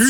今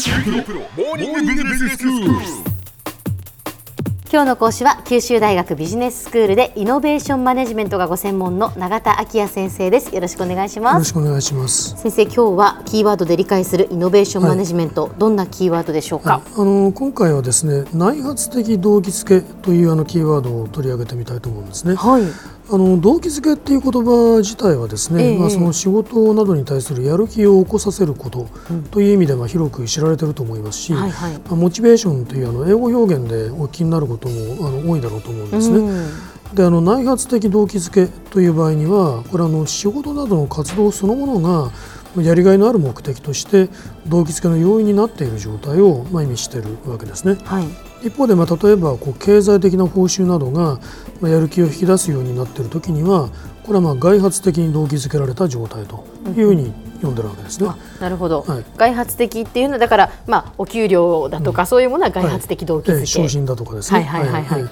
日の講師は九州大学ビジネススクールでイノベーションマネジメントがご専門の永田昭也先生です。よろしくお願いしよます。ろしくお願いします。先生今日はキーワードで理解するイノベーションマネジメント、どんなキーワードでしょうか、あの今回はですね内発的動機付けというあのキーワードを取り上げてみたいと思うんですね。はいあの動機付けっていう言葉自体はですね、ええ。まあその仕事などに対するやる気を起こさせることという意味でまあ広く知られていると思いますし、はいはい。まあモチベーションというあの英語表現でお聞きになることもあの多いだろうと思うんですね。うん。であの内発的動機付けという場合にはこれあの仕事などの活動そのものがやりがいのある目的として動機付けの要因になっている状態を、まあ、意味しているわけですね。はい一方で、まあ、例えばこう経済的な報酬などが、まあ、やる気を引き出すようになっている時にはこれはまあ外発的に動機付けられた状態というふうに読んでるわけですね。あなるほど、はい。外発的っていうのはだから、まあ、お給料だとか、そういうものは外発的動機ええづけ、昇進だとかですね。はいはいはい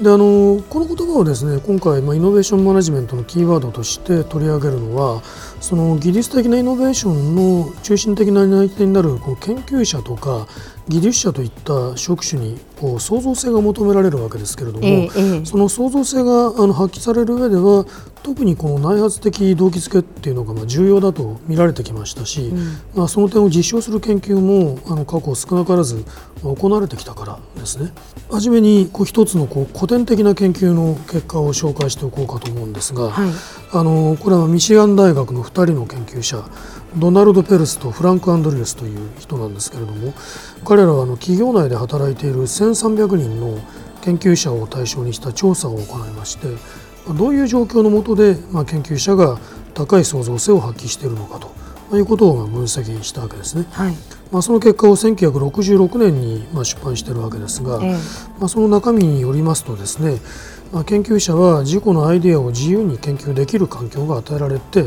であのこの言葉をですね今回、まあ、イノベーションマネジメントのキーワードとして取り上げるのはその技術的なイノベーションの中心的な担い手になるこう研究者とか技術者といった職種にこう創造性が求められるわけですけれども、ええええ。その創造性があの発揮される上では特にこの内発的動機付けっていうのがまあ重要だと見られてきましたし、まあ、その点を実証する研究もあの過去少なからずまあ行われてきたからですね。はじめにこう一つのこう古典的な研究の結果を紹介しておこうかと思うんですが、はい。あのこれはミシガン大学の2人の研究者ドナルド・ペルスとフランク・アンドリュースという人なんですけれども彼らはあの企業内で働いている1300人の研究者を対象にした調査を行いましてどういう状況の下で、まあ、研究者が高い創造性を発揮しているのかということをまあ分析したわけですね。はい。まあ、その結果を1966年にまあ出版しているわけですが、ええ。まあ、その中身によりますとですね、まあ、研究者は自己のアイデアを自由に研究できる環境が与えられて、え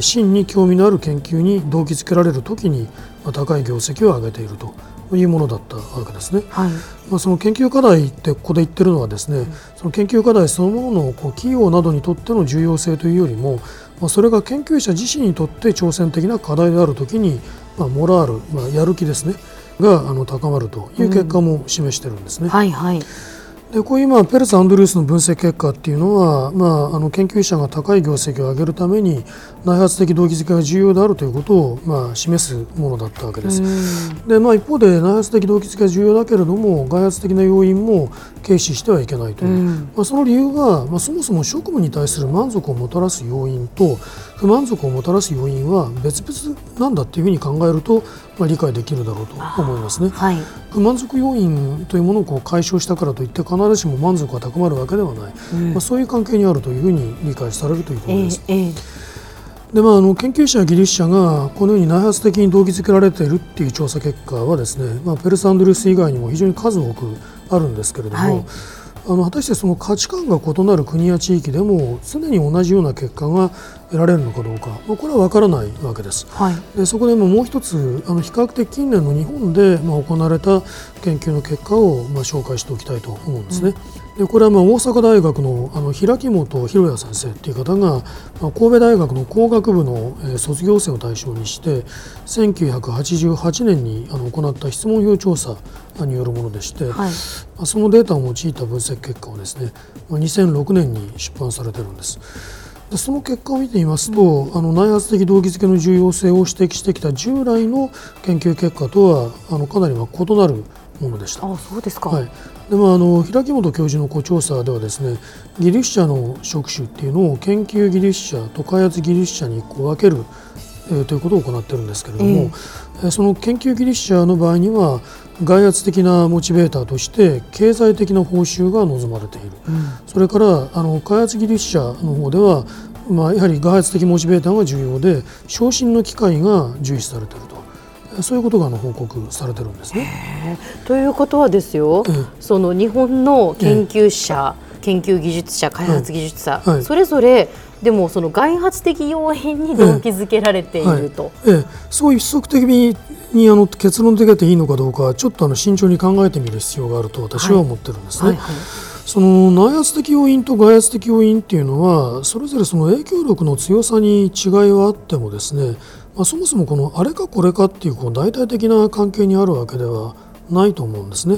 真に興味のある研究に動機づけられるときに、まあ、高い業績を上げているというものだったわけですね。はいまあ、その研究課題ってここで言ってるのはですね、その研究課題そのもののこう企業などにとっての重要性というよりも、まあ、それが研究者自身にとって挑戦的な課題であるときに、まあ、モラール、まあ、やる気ですねがあの高まるという結果も示してるんですね。はいはいでこういうまあペルス・アンドリュースの分析結果っていうのは、まあ、あの研究者が高い業績を上げるために内発的動機づけが重要であるということを、まあ、示すものだったわけです。でまあ、一方で内発的動機づけが重要だけれども外発的な要因も軽視してはいけないという、まあ、その理由は、まあ、そもそも職務に対する満足をもたらす要因と不満足をもたらす要因は別々なんだっていうふうに考えると、まあ、理解できるだろうと思いますね。はい。不満足要因というものをこう解消したからといって必ずしも満足が高まるわけではない、まあ、そういう関係にあるというふうに理解されるということええです。ええでまあ、あの研究者や技術者がこのように内発的に動機づけられているっていう調査結果はですね、まあ、ペルス・アンドリュース以外にも非常に数多くあるんですけれども、はいあの果たしてその価値観が異なる国や地域でも常に同じような結果が得られるのかどうか、まあ、これは分からないわけです。はいでそこでもうもう一つあの比較的近年の日本で、まあ、行われた研究の結果を、まあ、紹介しておきたいと思うんですね。でこれはまあ大阪大学のあの平木本博也先生という方が、まあ、神戸大学の工学部の、えー卒業生を対象にして1988年にあの行った質問票調査によるものでして、はいまあそのデータを用いた分析結果をですね、まあ2006年に出版されてるんです。でその結果を見てみますと、あの内発的動機づけの重要性を指摘してきた従来の研究結果とはあのかなりまあ異なるものでした。あそうですか、はいでまあ、あの平木本教授のこう調査ではですね技術者の職種っていうのを研究技術者と開発技術者にこう分ける、えーということを行っているんですけれども、ええーその研究技術者の場合には外圧的なモチベーターとして経済的な報酬が望まれている、それからあの開発技術者の方では、まあ、やはり外圧的モチベーターが重要で昇進の機会が重視されていると。えーそういうことがあの報告されてるんですね。ということはですよ、ええ。その日本の研究者、研究技術者開発技術者、はい。それぞれでもその外発的要因に動機づけられていると。ええ、そういう規則的ににあの結論付けていいのかどうかはちょっとあの慎重に考えてみる必要があると私は思ってるんですね。はいはいその内圧的要因と外圧的要因っていうのはそれぞれその影響力の強さに違いはあってもですねまあ、そもそもこのあれかこれかっていうこう大体的な関係にあるわけではないと思うんですね。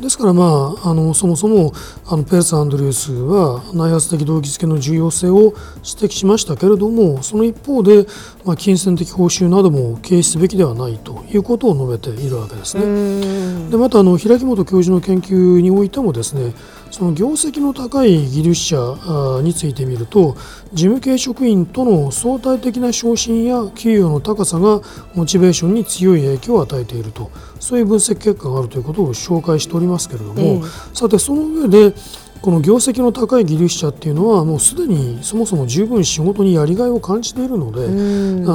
ですから、まあ、あのそもそもあのペース・アンドリュースは内発的動機付けの重要性を指摘しましたけれどもその一方で、まあ、金銭的報酬なども経営すべきではないということを述べているわけですね。でまたあの平木本教授の研究においてもですねその業績の高い技術者についてみると事務系職員との相対的な昇進や給与の高さがモチベーションに強い影響を与えていると。そういう分析結果があるということを紹介しておりますけれども、えー、さてその上でこの業績の高い技術者っていうのはもうすでにそもそも十分仕事にやりがいを感じているので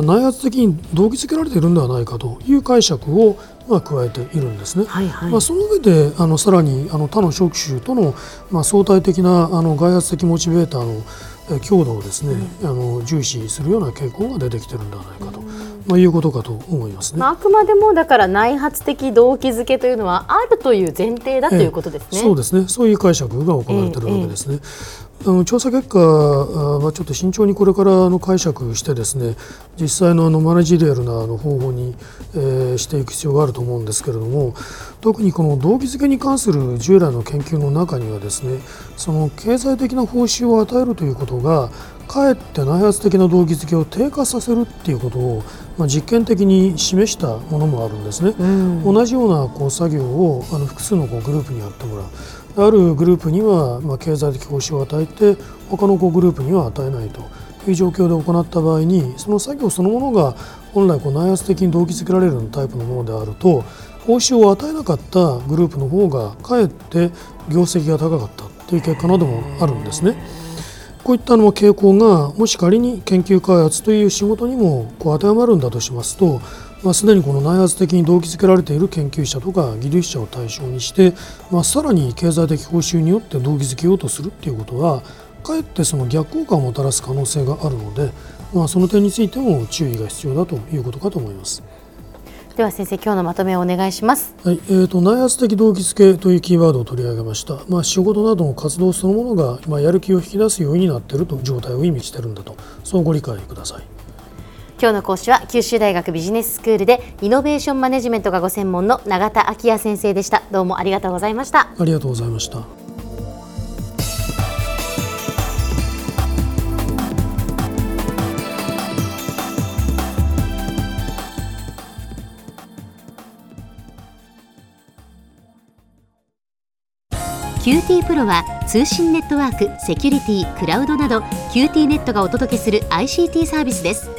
内発的に動機づけられているんではないかという解釈をまあ、加えているんですね。はいはい、まあ、その上であのさらにあの他の職種との、まあ、相対的なあの外発的モチベーターの強度をですね、うん、あの重視するような傾向が出てきてるんではないかと、まあ、いうことかと思いますね、まあ、あくまでもだから内発的動機づけというのはあるという前提だということですね、えそうですね。そういう解釈が行われているわけですね。えあの調査結果はちょっと慎重にこれからの解釈してですね実際のあのマネジリアルなあの方法に、えー、していく必要があると思うんですけれども特にこの動機づけに関する従来の研究の中にはですねその経済的な報酬を与えるということがかえって内発的な動機づけを低下させるっていうことを、まあ、実験的に示したものもあるんですね。うん、同じようなこう作業をあの複数のこうグループにやってもらう。あるグループには、ま、経済的報酬を与えて他のグループには与えないという状況で行った場合にその作業そのものが本来こう内圧的に動機づけられるタイプのものであると報酬を与えなかったグループの方がかえって業績が高かったという結果などもあるんですね。こういったの傾向がもし仮に研究開発という仕事にもこう当てはまるんだとしますとまあ、すでにこの内発的に動機づけられている研究者とか技術者を対象にして、まあ、さらに経済的報酬によって動機づけようとするっていうことはかえってその逆効果をもたらす可能性があるので、まあ、その点についても注意が必要だということかと思います。では先生今日のまとめをお願いします。はい、えーと、内圧的動機付けというキーワードを取り上げました。まあ仕事などの活動そのものがまあやる気を引き出すようになっていると状態を意味しているんだとそうご理解ください。今日の講師は九州大学ビジネススクールでイノベーションマネジメントがご専門の永田昭也先生でした。どうもありがとうございました。ありがとうございました。QT プロは通信ネットワーク、セキュリティ、クラウドなど QT ネットがお届けする ICT サービスです